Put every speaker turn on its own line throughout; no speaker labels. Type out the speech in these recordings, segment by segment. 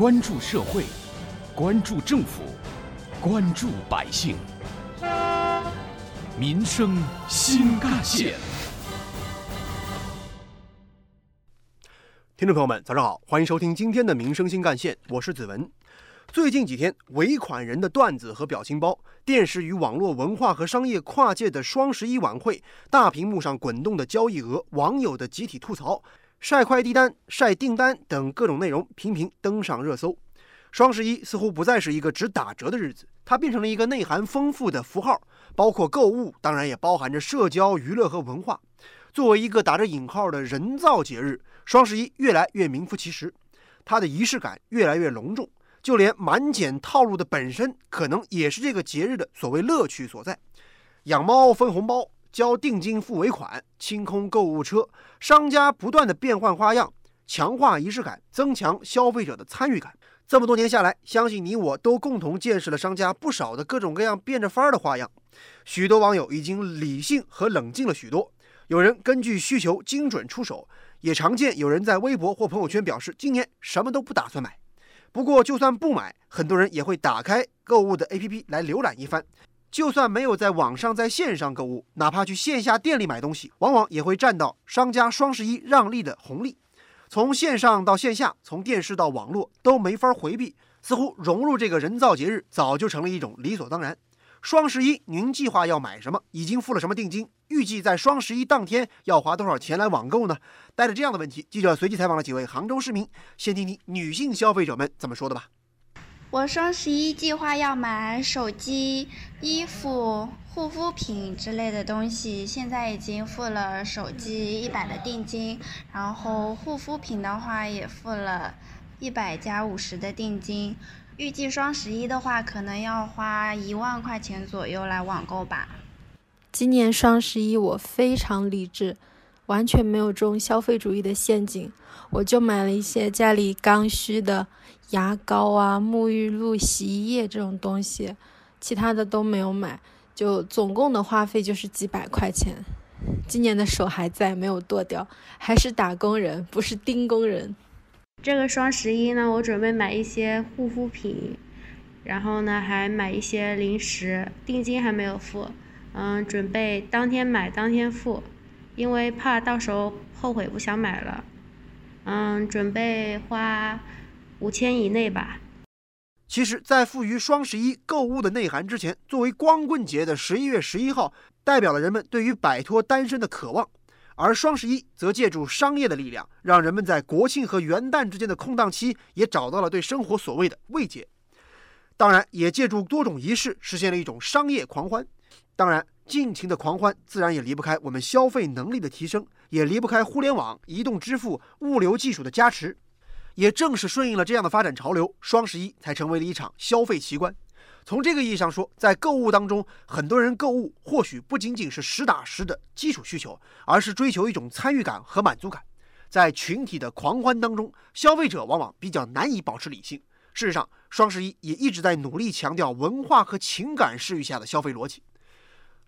关注社会，关注政府，关注百姓，民生新干线。
听众朋友们，早上好，欢迎收听今天的《民生新干线》，我是子文。最近几天，尾款人的段子和表情包，电视与网络文化和商业跨界的双十一晚会，大屏幕上滚动的交易额，网友的集体吐槽，晒快递单、晒订单等各种内容频频登上热搜。双十一似乎不再是一个只打折的日子，它变成了一个内涵丰富的符号，包括购物，当然也包含着社交、娱乐和文化。作为一个打着引号的人造节日，双十一越来越名副其实，它的仪式感越来越隆重，就连满减套路的本身，可能也是这个节日的所谓乐趣所在。养猫分红包，交定金付尾款，清空购物车，商家不断的变换花样，强化仪式感，增强消费者的参与感。这么多年下来，相信你我都共同见识了商家不少的各种各样变着法儿的花样。许多网友已经理性和冷静了许多。有人根据需求精准出手，也常见有人在微博或朋友圈表示今年什么都不打算买。不过，就算不买，很多人也会打开购物的 APP 来浏览一番。就算没有在网上在线上购物，哪怕去线下店里买东西，往往也会占到商家双十一让利的红利。从线上到线下，从电视到网络都没法回避，似乎融入这个人造节日早就成了一种理所当然。双十一，您计划要买什么？已经付了什么定金？预计在双十一当天要花多少钱来网购呢？带着这样的问题，记者随机采访了几位杭州市民，先听听女性消费者们怎么说的吧。
我双十一计划要买手机、衣服、护肤品之类的东西，现在已经付了手机一百的定金，然后护肤品的话也付了一百加五十的定金。预计双十一的话，可能要花一万块钱左右来网购吧。
今年双十一我非常理智，完全没有中消费主义的陷阱，我就买了一些家里刚需的牙膏啊、沐浴露、洗衣液这种东西，其他的都没有买，就总共的花费就是几百块钱。今年的手还在，没有剁掉，还是打工人，不是钉工人。
这个双十一呢，我准备买一些护肤品，然后呢还买一些零食，定金还没有付，嗯，准备当天买当天付，因为怕到时候后悔不想买了，嗯，准备花五千以内吧。
其实，在赋予双十一购物的内涵之前，作为光棍节的十一月十一号，代表了人们对于摆脱单身的渴望。而双十一则借助商业的力量，让人们在国庆和元旦之间的空档期也找到了对生活所谓的慰藉。当然，也借助多种仪式实现了一种商业狂欢。当然，尽情的狂欢自然也离不开我们消费能力的提升，也离不开互联网、移动支付、物流技术的加持。也正是顺应了这样的发展潮流，双十一才成为了一场消费奇观。从这个意义上说，在购物当中，很多人购物或许不仅仅是实打实的基础需求，而是追求一种参与感和满足感。在群体的狂欢当中，消费者往往比较难以保持理性。事实上，双十一也一直在努力强调文化和情感视域下的消费逻辑。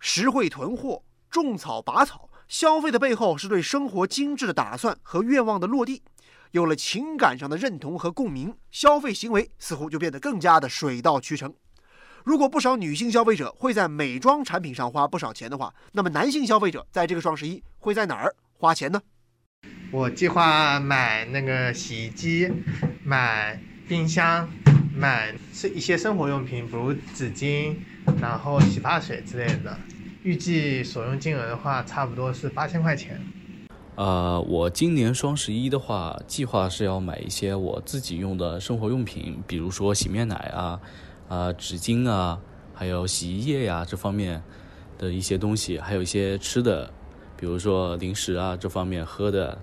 实惠囤货、种草拔草，消费的背后是对生活精致的打算和愿望的落地。有了情感上的认同和共鸣，消费行为似乎就变得更加的水到渠成。如果不少女性消费者会在美妆产品上花不少钱的话，那么男性消费者在这个双十一会在哪儿花钱呢？
我计划买那个洗衣机、买冰箱、买是一些生活用品，比如纸巾、然后洗发水之类的。预计所用金额的话，差不多是八千块钱。
呃，我今年双十一的话，计划是要买一些我自己用的生活用品，比如说洗面奶啊。啊，纸巾啊，还有洗衣液呀，这方面的一些东西，还有一些吃的，比如说零食啊，这方面喝的。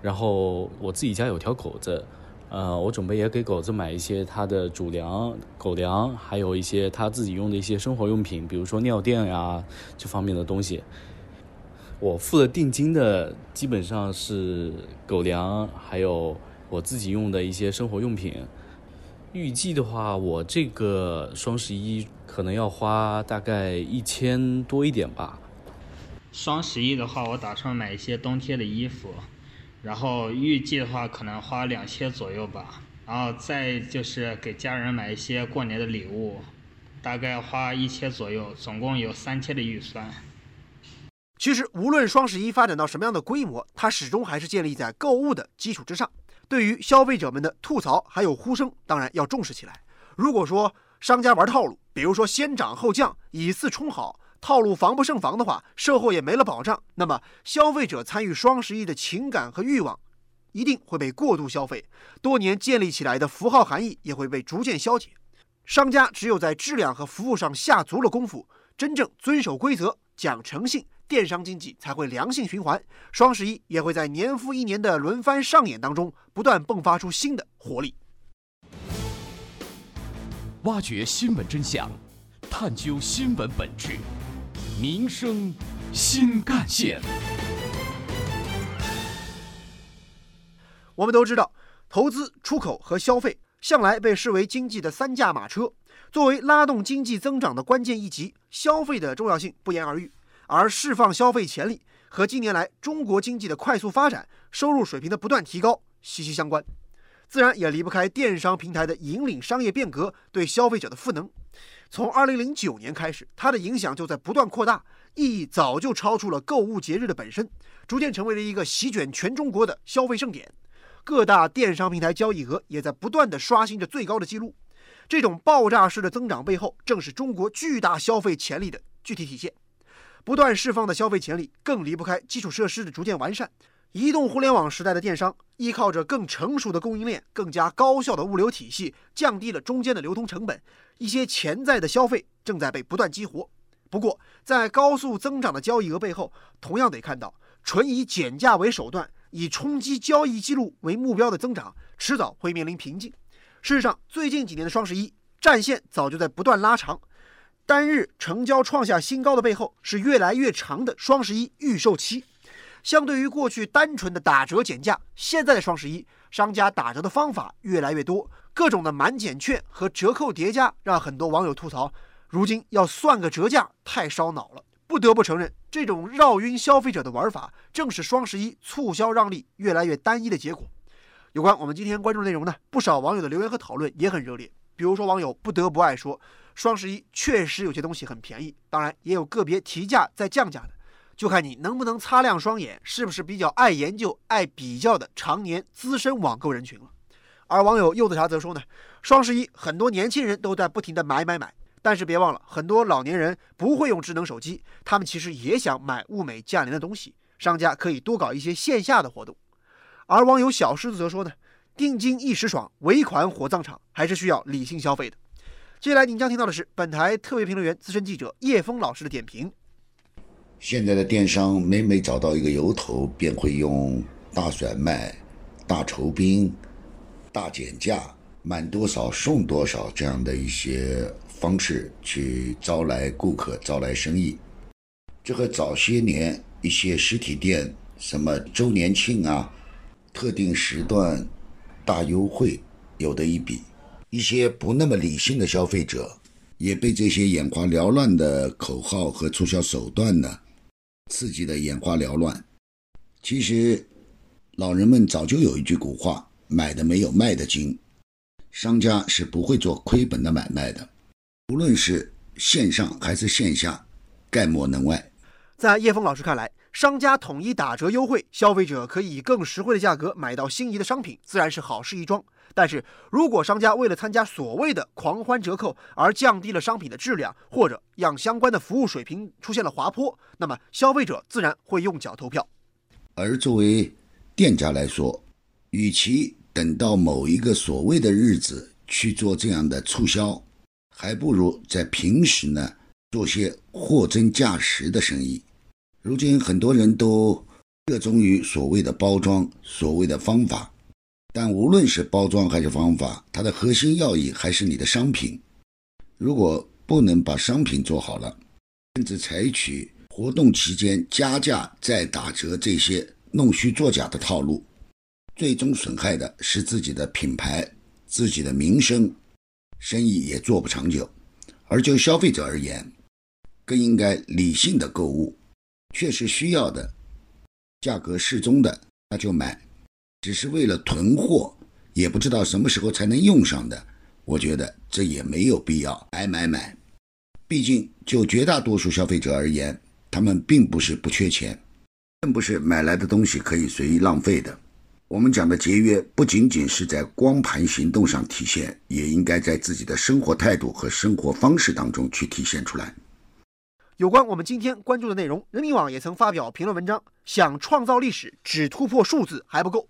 然后我自己家有条狗子，呃，我准备也给狗子买一些它的主粮、狗粮，还有一些它自己用的一些生活用品，比如说尿垫呀这方面的东西。我付的定金的基本上是狗粮，还有我自己用的一些生活用品。预计的话，我这个双十一可能要花大概一千多一点吧。
双十一的话，我打算买一些冬天的衣服，然后预计的话可能花两千左右吧。然后再就是给家人买一些过年的礼物，大概花一千左右，总共有三千的预算。
其实，无论双十一发展到什么样的规模，它始终还是建立在购物的基础之上。对于消费者们的吐槽还有呼声，当然要重视起来。如果说商家玩套路，比如说先涨后降，以次充好，套路防不胜防的话，售后也没了保障，那么消费者参与双十一的情感和欲望，一定会被过度消费，多年建立起来的符号含义也会被逐渐消解。商家只有在质量和服务上下足了功夫，真正遵守规则、讲诚信。电商经济才会良性循环，双十一也会在年复一年的轮番上演当中，不断迸发出新的活力。
挖掘新闻真相，探究新闻本质，民生新干线。
我们都知道，投资、出口和消费向来被视为经济的三驾马车，作为拉动经济增长的关键一级，消费的重要性不言而喻。而释放消费潜力和近年来中国经济的快速发展、收入水平的不断提高息息相关，自然也离不开电商平台的引领商业变革对消费者的赋能。从2009年开始，它的影响就在不断扩大，意义早就超出了购物节日的本身，逐渐成为了一个席卷全中国的消费盛典。各大电商平台交易额也在不断的刷新着最高的记录。这种爆炸式的增长背后，正是中国巨大消费潜力的具体体现。不断释放的消费潜力，更离不开基础设施的逐渐完善。移动互联网时代的电商，依靠着更成熟的供应链、更加高效的物流体系，降低了中间的流通成本。一些潜在的消费正在被不断激活。不过，在高速增长的交易额背后，同样得看到，纯以减价为手段、以冲击交易记录为目标的增长，迟早会面临瓶颈。事实上，最近几年的双十一战线早就在不断拉长。单日成交创下新高的背后，是越来越长的双十一预售期。相对于过去单纯的打折减价，现在的双十一，商家打折的方法越来越多，各种的满减券和折扣叠加，让很多网友吐槽：如今要算个折价太烧脑了。不得不承认，这种绕晕消费者的玩法，正是双十一促销让利越来越单一的结果。有关我们今天关注内容呢，不少网友的留言和讨论也很热烈。比如说，网友不得不爱说。双十一确实有些东西很便宜，当然也有个别提价再降价的，就看你能不能擦亮双眼，是不是比较爱研究、爱比较的常年资深网购人群了。而网友柚子茶则说呢，双十一很多年轻人都在不停的买买买，但是别忘了，很多老年人不会用智能手机，他们其实也想买物美价廉的东西，商家可以多搞一些线下的活动。而网友小狮子则说呢，定金一时爽，尾款火葬场，还是需要理性消费的。接下来您将听到的是本台特别评论员、资深记者叶峰老师的点评。
现在的电商每每找到一个由头，便会用大甩卖、大酬宾、大减价、满多少送多少这样的一些方式去招来顾客、招来生意。这和早些年一些实体店什么周年庆啊、特定时段大优惠有的一比。一些不那么理性的消费者，也被这些眼花缭乱的口号和促销手段呢，刺激的眼花缭乱。其实，老人们早就有一句古话：“买的没有卖的精。”商家是不会做亏本的买卖的，无论是线上还是线下，概莫能外。
在叶峰老师看来，商家统一打折优惠，消费者可以以更实惠的价格买到心仪的商品，自然是好事一桩。但是如果商家为了参加所谓的狂欢折扣而降低了商品的质量，或者让相关的服务水平出现了滑坡，那么消费者自然会用脚投票。
而作为店家来说，与其等到某一个所谓的日子去做这样的促销，还不如在平时呢做些货真价实的生意。如今很多人都热衷于所谓的包装，所谓的方法。但无论是包装还是方法，它的核心要义还是你的商品。如果不能把商品做好了，甚至采取活动期间加价再打折这些弄虚作假的套路，最终损害的是自己的品牌、自己的名声，生意也做不长久。而就消费者而言，更应该理性的购物，确实需要的，价格适中的那就买。只是为了囤货，也不知道什么时候才能用上的，我觉得这也没有必要买买买。毕竟就绝大多数消费者而言，他们并不是不缺钱，更不是买来的东西可以随意浪费的。我们讲的节约，不仅仅是在光盘行动上体现，也应该在自己的生活态度和生活方式当中去体现出来。
有关我们今天关注的内容，人民网也曾发表评论文章，想创造历史，只突破数字还不够。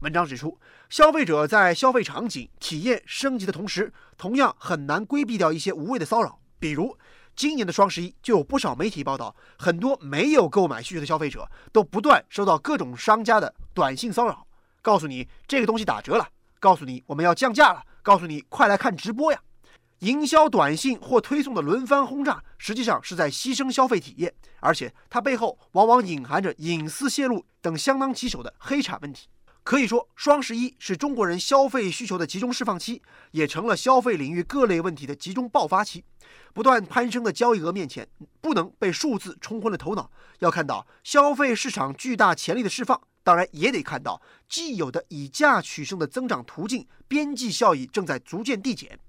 文章指出，消费者在消费场景体验升级的同时，同样很难规避掉一些无谓的骚扰。比如，今年的双十一就有不少媒体报道，很多没有购买需求的消费者都不断收到各种商家的短信骚扰。告诉你这个东西打折了，告诉你我们要降价了，告诉你快来看直播呀！营销短信或推送的轮番轰炸，实际上是在牺牲消费体验，而且它背后往往隐含着隐私泄露等相当棘手的黑产问题。可以说，双十一是中国人消费需求的集中释放期，也成了消费领域各类问题的集中爆发期。不断攀升的交易额面前，不能被数字冲昏了头脑，要看到消费市场巨大潜力的释放。当然也得看到，既有的以价取胜的增长途径边际效益正在逐渐递减。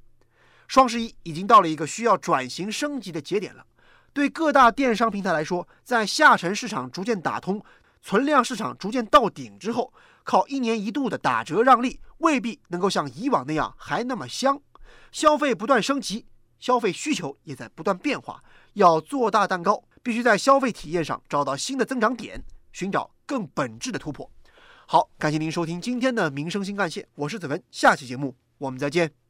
双十一已经到了一个需要转型升级的节点了。对各大电商平台来说，在下沉市场逐渐打通、存量市场逐渐到顶之后，靠一年一度的打折让利，未必能够像以往那样还那么香。消费不断升级，消费需求也在不断变化。要做大蛋糕，必须在消费体验上找到新的增长点，寻找。更本质的突破。好，感谢您收听今天的民生新干线，我是子文，下期节目我们再见。